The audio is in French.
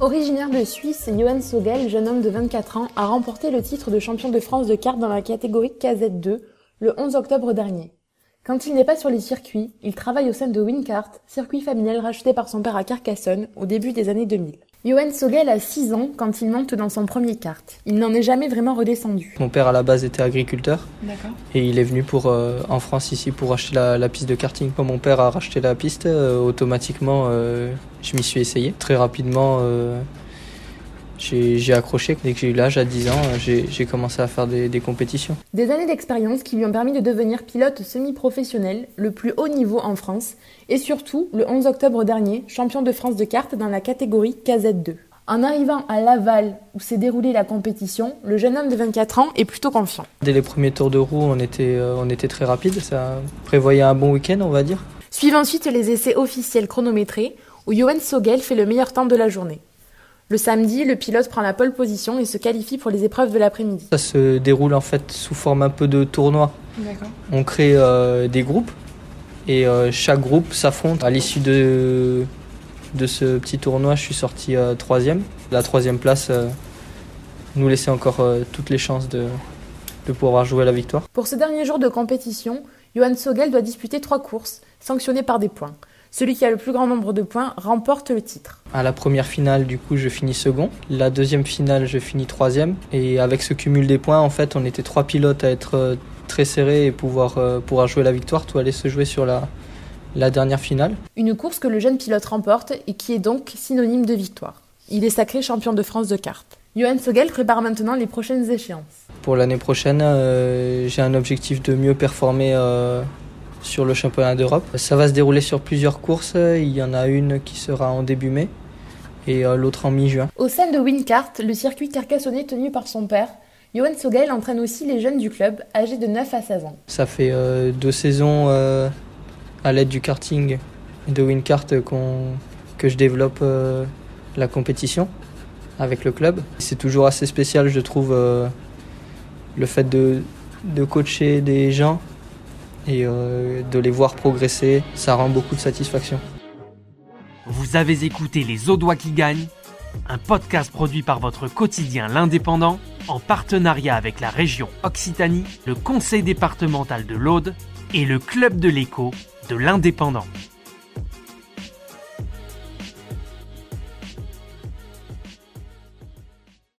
Originaire de Suisse, Johan Sogel, jeune homme de 24 ans, a remporté le titre de champion de France de cartes dans la catégorie KZ2 le 11 octobre dernier. Quand il n'est pas sur les circuits, il travaille au sein de Wincart, circuit familial racheté par son père à Carcassonne au début des années 2000. Johan Sogel a 6 ans quand il monte dans son premier kart. Il n'en est jamais vraiment redescendu. Mon père à la base était agriculteur D'accord. et il est venu pour, euh, en France ici pour acheter la, la piste de karting. Quand mon père a racheté la piste, euh, automatiquement euh, je m'y suis essayé. Très rapidement euh, j'ai accroché. Dès que j'ai eu l'âge à 10 ans, euh, j'ai commencé à faire des, des compétitions. Des années d'expérience qui lui ont permis de devenir pilote semi-professionnel, le plus haut niveau en France, et surtout, le 11 octobre dernier, champion de France de cartes dans la catégorie KZ2. En arrivant à Laval, où s'est déroulée la compétition, le jeune homme de 24 ans est plutôt confiant. Dès les premiers tours de roue, on était, euh, on était très rapide. Ça prévoyait un bon week-end, on va dire. Suivent ensuite les essais officiels chronométrés, où Johan Sogel fait le meilleur temps de la journée. Le samedi, le pilote prend la pole position et se qualifie pour les épreuves de l'après-midi. Ça se déroule en fait sous forme un peu de tournoi. D'accord. On crée euh, des groupes et euh, chaque groupe s'affronte. À l'issue de, de ce petit tournoi, je suis sorti euh, troisième. La troisième place euh, nous laissait encore euh, toutes les chances de, de pouvoir jouer la victoire. Pour ce dernier jour de compétition, Johan Sogel doit disputer trois courses, sanctionnées par des points. Celui qui a le plus grand nombre de points remporte le titre. À la première finale, du coup, je finis second. La deuxième finale, je finis troisième. Et avec ce cumul des points, en fait, on était trois pilotes à être euh, très serrés et pouvoir, euh, pouvoir jouer la victoire. Tout allait se jouer sur la, la dernière finale. Une course que le jeune pilote remporte et qui est donc synonyme de victoire. Il est sacré champion de France de cartes. Johan Sogel prépare maintenant les prochaines échéances. Pour l'année prochaine, euh, j'ai un objectif de mieux performer euh, sur le championnat d'Europe. Ça va se dérouler sur plusieurs courses. Il y en a une qui sera en début mai et euh, l'autre en mi-juin. Au sein de Wincart, le circuit carcassonnais tenu par son père, Johan Sogel entraîne aussi les jeunes du club, âgés de 9 à 16 ans. Ça fait euh, deux saisons euh, à l'aide du karting et de Wincart qu'on que je développe euh, la compétition avec le club. C'est toujours assez spécial, je trouve, le fait de, de coacher des gens et euh, de les voir progresser. Ça rend beaucoup de satisfaction. Vous avez écouté Les Audois qui gagnent, un podcast produit par votre quotidien L'Indépendant en partenariat avec la région Occitanie, le conseil départemental de l'Aude et le club de l'écho de l'Indépendant.